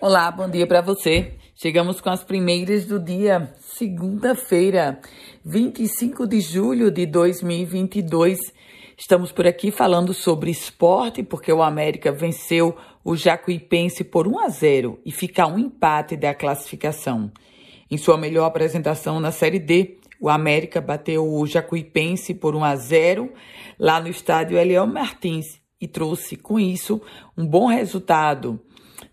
Olá, bom dia para você. Chegamos com as primeiras do dia, segunda-feira, 25 de julho de 2022. Estamos por aqui falando sobre esporte, porque o América venceu o Jacuipense por 1 a 0 e fica um empate da classificação. Em sua melhor apresentação na Série D, o América bateu o Jacuipense por 1 a 0 lá no estádio Eliel Martins e trouxe com isso um bom resultado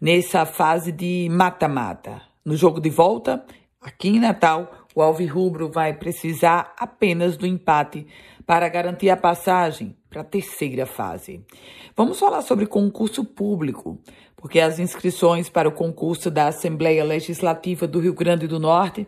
nessa fase de mata-mata. No jogo de volta, aqui em Natal, o Alvirrubro vai precisar apenas do empate para garantir a passagem para a terceira fase. Vamos falar sobre concurso público, porque as inscrições para o concurso da Assembleia Legislativa do Rio Grande do Norte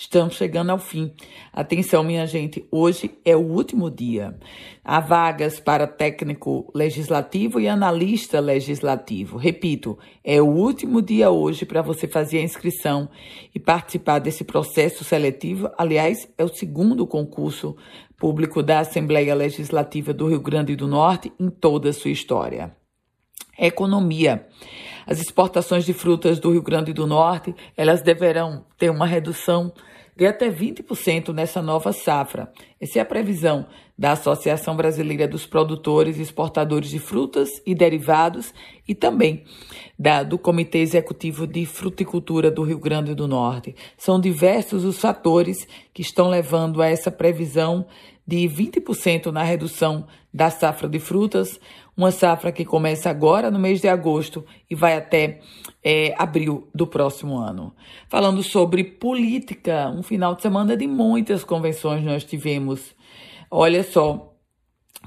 Estamos chegando ao fim. Atenção, minha gente, hoje é o último dia. Há vagas para técnico legislativo e analista legislativo. Repito, é o último dia hoje para você fazer a inscrição e participar desse processo seletivo. Aliás, é o segundo concurso público da Assembleia Legislativa do Rio Grande do Norte em toda a sua história. Economia. As exportações de frutas do Rio Grande do Norte, elas deverão ter uma redução de até 20% nessa nova safra. Essa é a previsão da Associação Brasileira dos Produtores e Exportadores de Frutas e Derivados e também da, do Comitê Executivo de Fruticultura do Rio Grande do Norte. São diversos os fatores que estão levando a essa previsão de 20% na redução da safra de frutas, uma safra que começa agora no mês de agosto e vai até é, abril do próximo ano. Falando sobre política, um final de semana de muitas convenções nós tivemos. Olha só,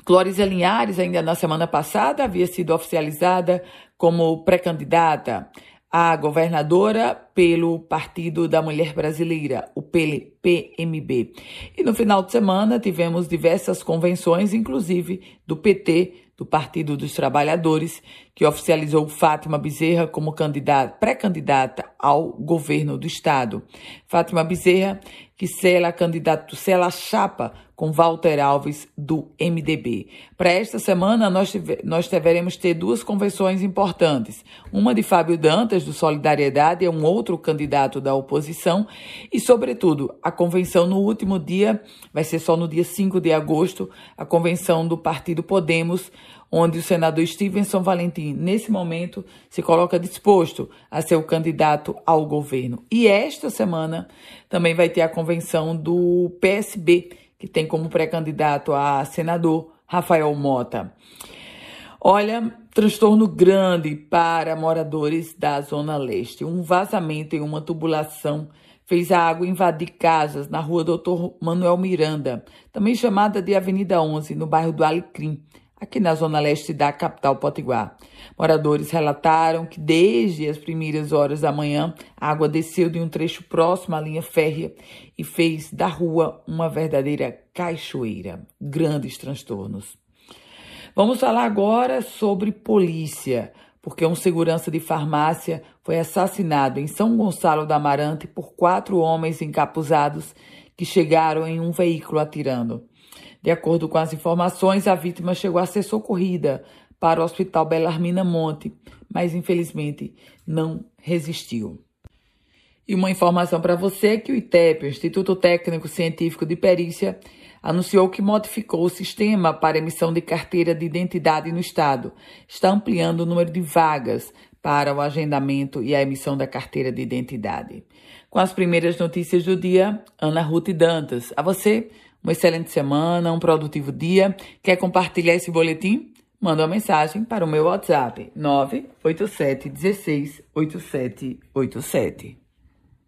Clóris Linhares, ainda na semana passada, havia sido oficializada como pré-candidata a governadora pelo Partido da Mulher Brasileira, o PMB. E no final de semana tivemos diversas convenções, inclusive do PT, do Partido dos Trabalhadores, que oficializou Fátima Bezerra como pré-candidata ao governo do estado. Fátima Bezerra, que sela candidato, sela chapa com Walter Alves do MDB. Para esta semana nós, nós deveremos ter duas convenções importantes. Uma de Fábio Dantas do Solidariedade, é um outro candidato da oposição, e sobretudo, a convenção no último dia, vai ser só no dia 5 de agosto, a convenção do Partido Podemos, onde o senador Stevenson Valentim, nesse momento, se coloca disposto a ser o candidato ao governo. E esta semana também vai ter a convenção do PSB, que tem como pré-candidato a senador Rafael Mota. Olha, transtorno grande para moradores da Zona Leste. Um vazamento em uma tubulação fez a água invadir casas na rua Doutor Manuel Miranda, também chamada de Avenida 11, no bairro do Alecrim, aqui na zona leste da capital Potiguar. Moradores relataram que desde as primeiras horas da manhã, a água desceu de um trecho próximo à linha férrea e fez da rua uma verdadeira cachoeira. Grandes transtornos. Vamos falar agora sobre polícia, porque um segurança de farmácia foi assassinado em São Gonçalo da Amarante por quatro homens encapuzados que chegaram em um veículo atirando. De acordo com as informações, a vítima chegou a ser socorrida para o Hospital Belarmina Monte, mas infelizmente não resistiu. E uma informação para você que o ITEP, o Instituto Técnico Científico de Perícia, anunciou que modificou o sistema para emissão de carteira de identidade no estado. Está ampliando o número de vagas para o agendamento e a emissão da carteira de identidade. Com as primeiras notícias do dia, Ana Ruth Dantas. A você, uma excelente semana, um produtivo dia. Quer compartilhar esse boletim? Manda uma mensagem para o meu WhatsApp 987 16 8787.